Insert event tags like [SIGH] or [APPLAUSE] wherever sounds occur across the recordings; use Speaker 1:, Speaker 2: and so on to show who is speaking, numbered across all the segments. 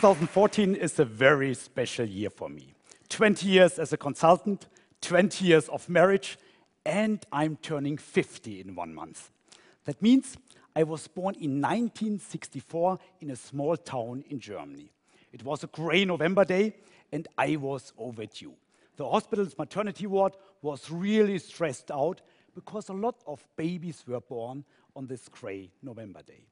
Speaker 1: 2014 is a very special year for me. 20 years as a consultant, 20 years of marriage, and I'm turning 50 in one month. That means I was born in 1964 in a small town in Germany. It was a gray November day, and I was overdue. The hospital's maternity ward was really stressed out because a lot of babies were born on this gray November day.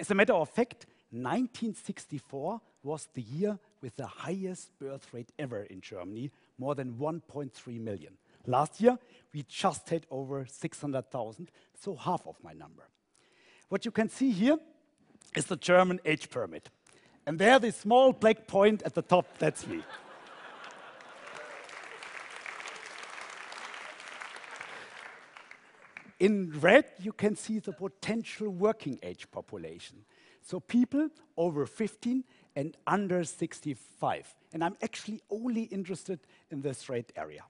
Speaker 1: As a matter of fact, 1964 was the year with the highest birth rate ever in Germany, more than 1.3 million. Last year, we just had over 600,000, so half of my number. What you can see here is the German age pyramid. And there, the small black point at the top, that's me. In red, you can see the potential working age population. So people over 15 and under 65. And I'm actually only interested in this rate area.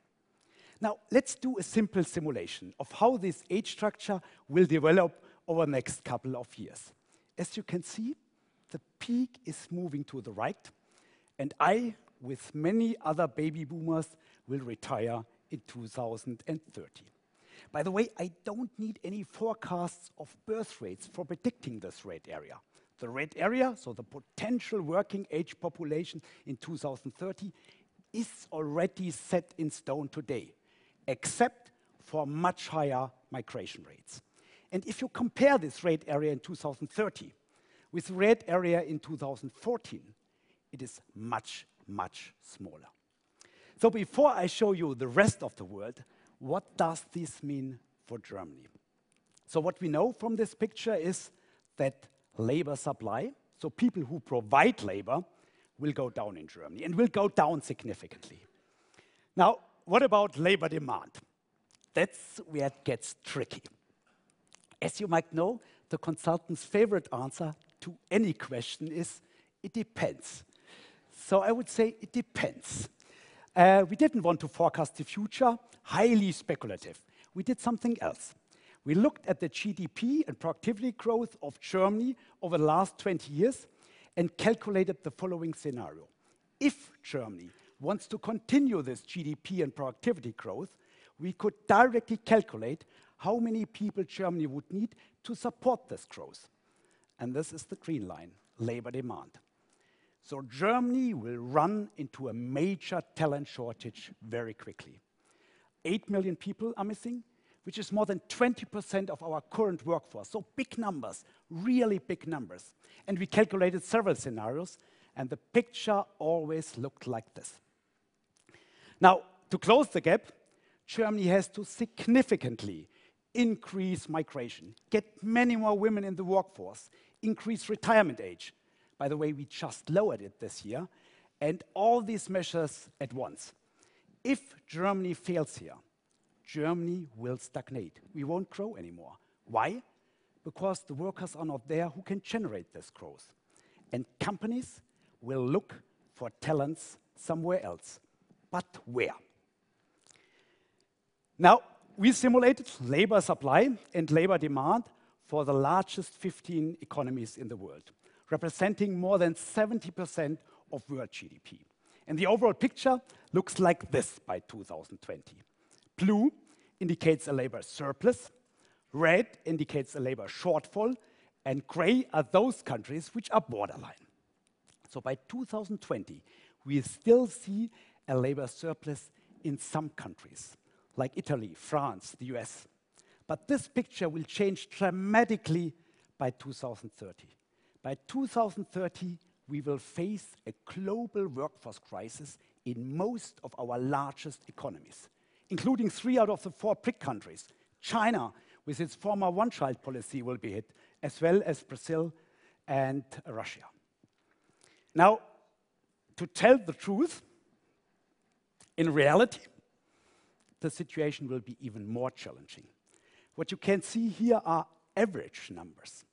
Speaker 1: Now, let's do a simple simulation of how this age structure will develop over the next couple of years. As you can see, the peak is moving to the right, and I, with many other baby boomers, will retire in 2030. By the way, I don't need any forecasts of birth rates for predicting this rate area. The red area, so the potential working age population in 2030, is already set in stone today, except for much higher migration rates. And if you compare this red area in 2030 with the red area in 2014, it is much, much smaller. So before I show you the rest of the world, what does this mean for Germany? So what we know from this picture is that labor supply, so people who provide labor, will go down in Germany and will go down significantly. Now, what about labor demand? That's where it gets tricky. As you might know, the consultant's favorite answer to any question is, it depends. So I would say it depends. Uh, we didn't want to forecast the future, highly speculative. We did something else. We looked at the GDP and productivity growth of Germany over the last 20 years and calculated the following scenario. If Germany wants to continue this GDP and productivity growth, we could directly calculate how many people Germany would need to support this growth. And this is the green line, labor demand. So Germany will run into a major talent shortage very quickly. 8 million people are missing, which is more than 20% of our current workforce. So big numbers, really big numbers. And we calculated several scenarios, and the picture always looked like this. Now, to close the gap, Germany has to significantly increase migration, get many more women in the workforce, increase retirement age. By the way, we just lowered it this year, and all these measures at once. If Germany fails here, Germany will stagnate. We won't grow anymore. Why? Because the workers are not there who can generate this growth. And companies will look for talents somewhere else. But where? Now, we simulated labor supply and labor demand for the largest 15 economies in the world, representing more than 70% of world GDP. And the overall picture looks like this by 2020. Blue indicates a labor surplus, red indicates a labor shortfall, and gray are those countries which are borderline. So by 2020, we still see a labor surplus in some countries like Italy, France, the US. But this picture will change dramatically by 2030. By 2030, we will face a global workforce crisis in most of our largest economies, including three out of the four BRIC countries. China, with its former one-child policy, will be hit, as well as Brazil and Russia. Now, to tell the truth, in reality, the situation will be even more challenging. What you can see here are average numbers.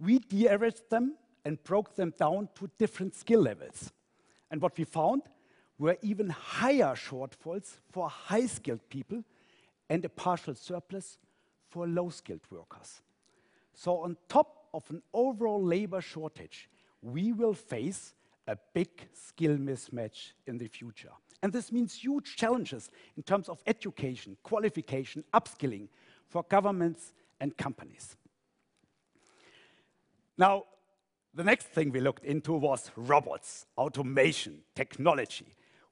Speaker 1: We de-averaged them and broke them down to different skill levels. And what we found were even higher shortfalls for high-skilled people and a partial surplus for low-skilled workers. So on top of an overall labor shortage, we will face a big skill mismatch in the future. And this means huge challenges in terms of education, qualification, upskilling for governments and companies. Now, the next thing we looked into was robots, automation, technology.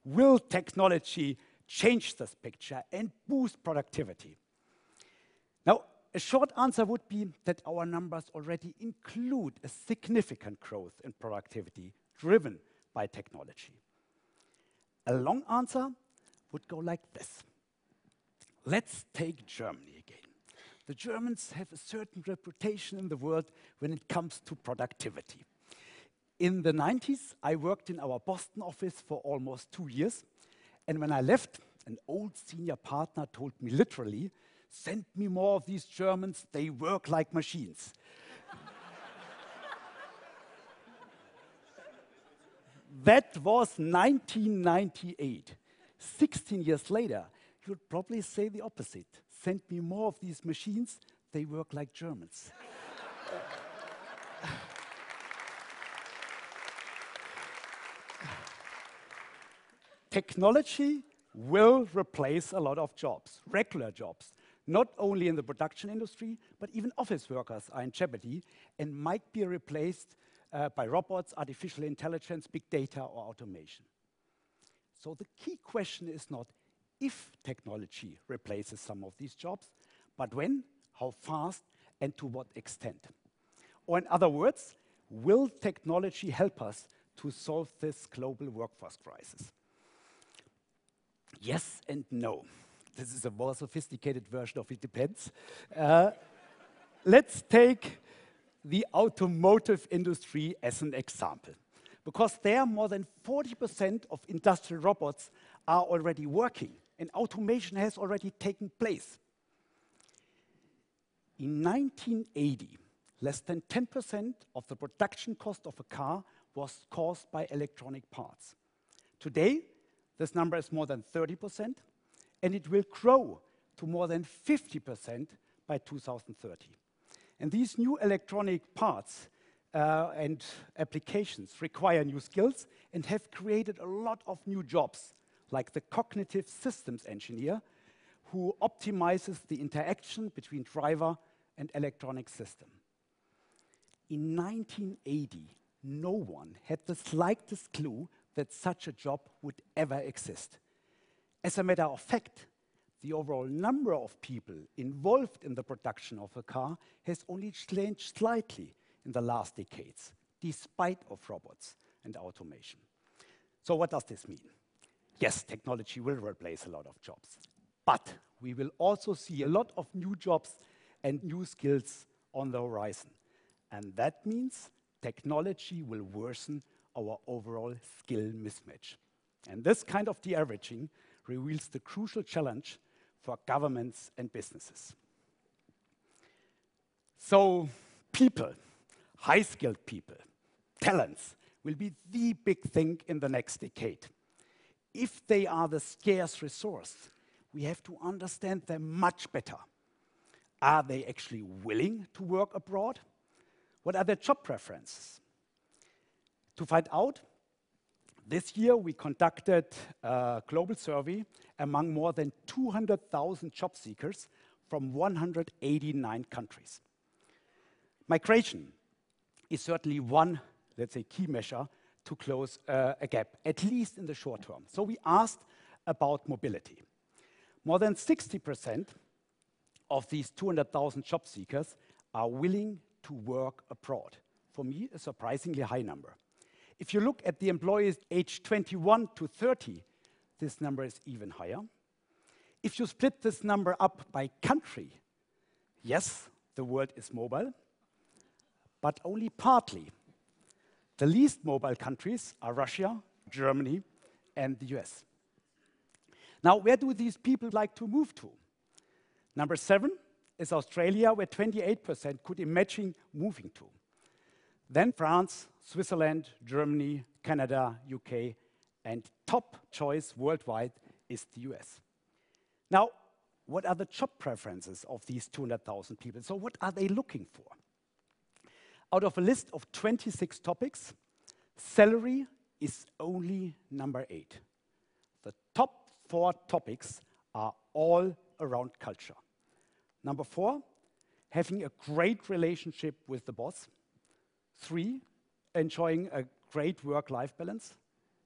Speaker 1: Will technology change this picture and boost productivity? Now, a short answer would be that our numbers already include a significant growth in productivity driven by technology. A long answer would go like this. Let's take Germany again. The Germans have a certain reputation in the world when it comes to productivity. In the 90s, I worked in our Boston office for almost two years. And when I left, an old senior partner told me literally, send me more of these Germans, they work like machines. [LAUGHS] that was 1998. 16 years later, you would probably say the opposite. Send me more of these machines, they work like Germans. [LAUGHS] Technology will replace a lot of jobs, regular jobs, not only in the production industry, but even office workers are in jeopardy and might be replaced uh, by robots, artificial intelligence, big data, or automation. So the key question is not if technology replaces some of these jobs, but when, how fast, and to what extent. Or in other words, will technology help us to solve this global workforce crisis? Yes and no. This is a more sophisticated version of it depends. Uh, let's take the automotive industry as an example. Because there, more than 40% of industrial robots are already working, and automation has already taken place. In 1980, less than 10% of the production cost of a car was caused by electronic parts. Today, this number is more than 30%, and it will grow to more than 50% by 2030. And these new electronic parts uh, and applications require new skills and have created a lot of new jobs, like the cognitive systems engineer, who optimizes the interaction between driver and electronic system. In 1980, no one had the slightest clue that such a job would ever exist. As a matter of fact, the overall number of people involved in the production of a car has only changed slightly in the last decades, despite of robots and automation. So what does this mean? Yes, technology will replace a lot of jobs, but we will also see a lot of new jobs and new skills on the horizon. And that means technology will worsen our overall skill mismatch. And this kind of de-averaging reveals the crucial challenge for governments and businesses. So people, high-skilled people, talents, will be the big thing in the next decade. If they are the scarce resource, we have to understand them much better. Are they actually willing to work abroad? What are their job preferences? To find out, this year we conducted a global survey among more than 200,000 job seekers from 189 countries. Migration is certainly one, let's say, key measure to close uh, a gap, at least in the short term. So we asked about mobility. More than 60% of these 200,000 job seekers are willing to work abroad. For me, a surprisingly high number. If you look at the employees aged 21 to 30, this number is even higher. If you split this number up by country, yes, the world is mobile, but only partly. The least mobile countries are Russia, Germany, and the US. Now, where do these people like to move to? Number seven is Australia, where 28% could imagine moving to. Then France, Switzerland, Germany, Canada, UK, and top choice worldwide is the US. Now, what are the job preferences of these 200,000 people? So what are they looking for? Out of a list of 26 topics, salary is only number eight. The top four topics are all around culture. Number four, having a great relationship with the boss. Three, enjoying a great work-life balance.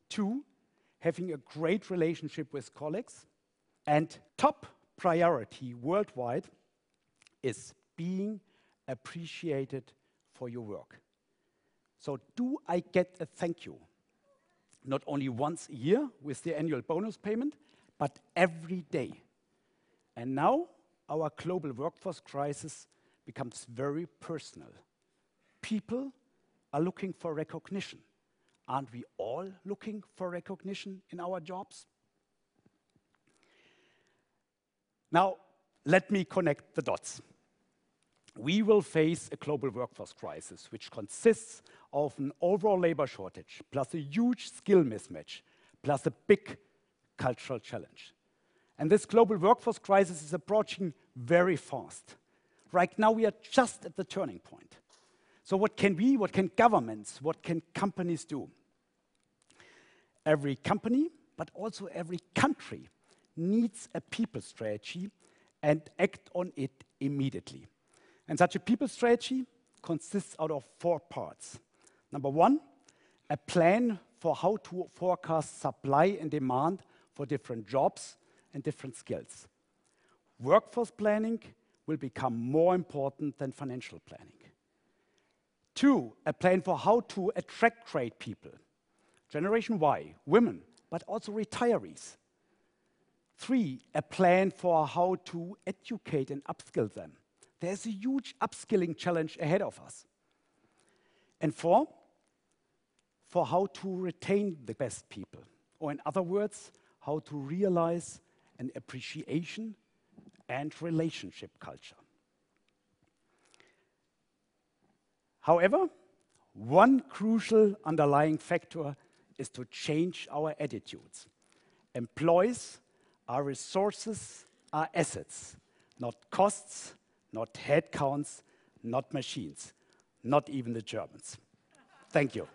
Speaker 1: Two, having a great relationship with colleagues. And top priority worldwide is being appreciated for your work. So do I get a thank you? Not only once a year with the annual bonus payment, but every day. And now our global workforce crisis becomes very personal. People are looking for recognition. Aren't we all looking for recognition in our jobs? Now, let me connect the dots. We will face a global workforce crisis, which consists of an overall labor shortage, plus a huge skill mismatch, plus a big cultural challenge. And this global workforce crisis is approaching very fast. Right now, we are just at the turning point. So what can we, what can governments, what can companies do? Every company, but also every country, needs a people strategy and act on it immediately. And such a people strategy consists out of four parts. Number one, a plan for how to forecast supply and demand for different jobs and different skills. Workforce planning will become more important than financial planning. Two, a plan for how to attract great people. Generation Y, women, but also retirees. Three, a plan for how to educate and upskill them. There's a huge upskilling challenge ahead of us. And four, for how to retain the best people. Or in other words, how to realize an appreciation and relationship culture. However, one crucial underlying factor is to change our attitudes. Employees are resources, are assets, not costs, not headcounts, not machines, not even the Germans. Thank you.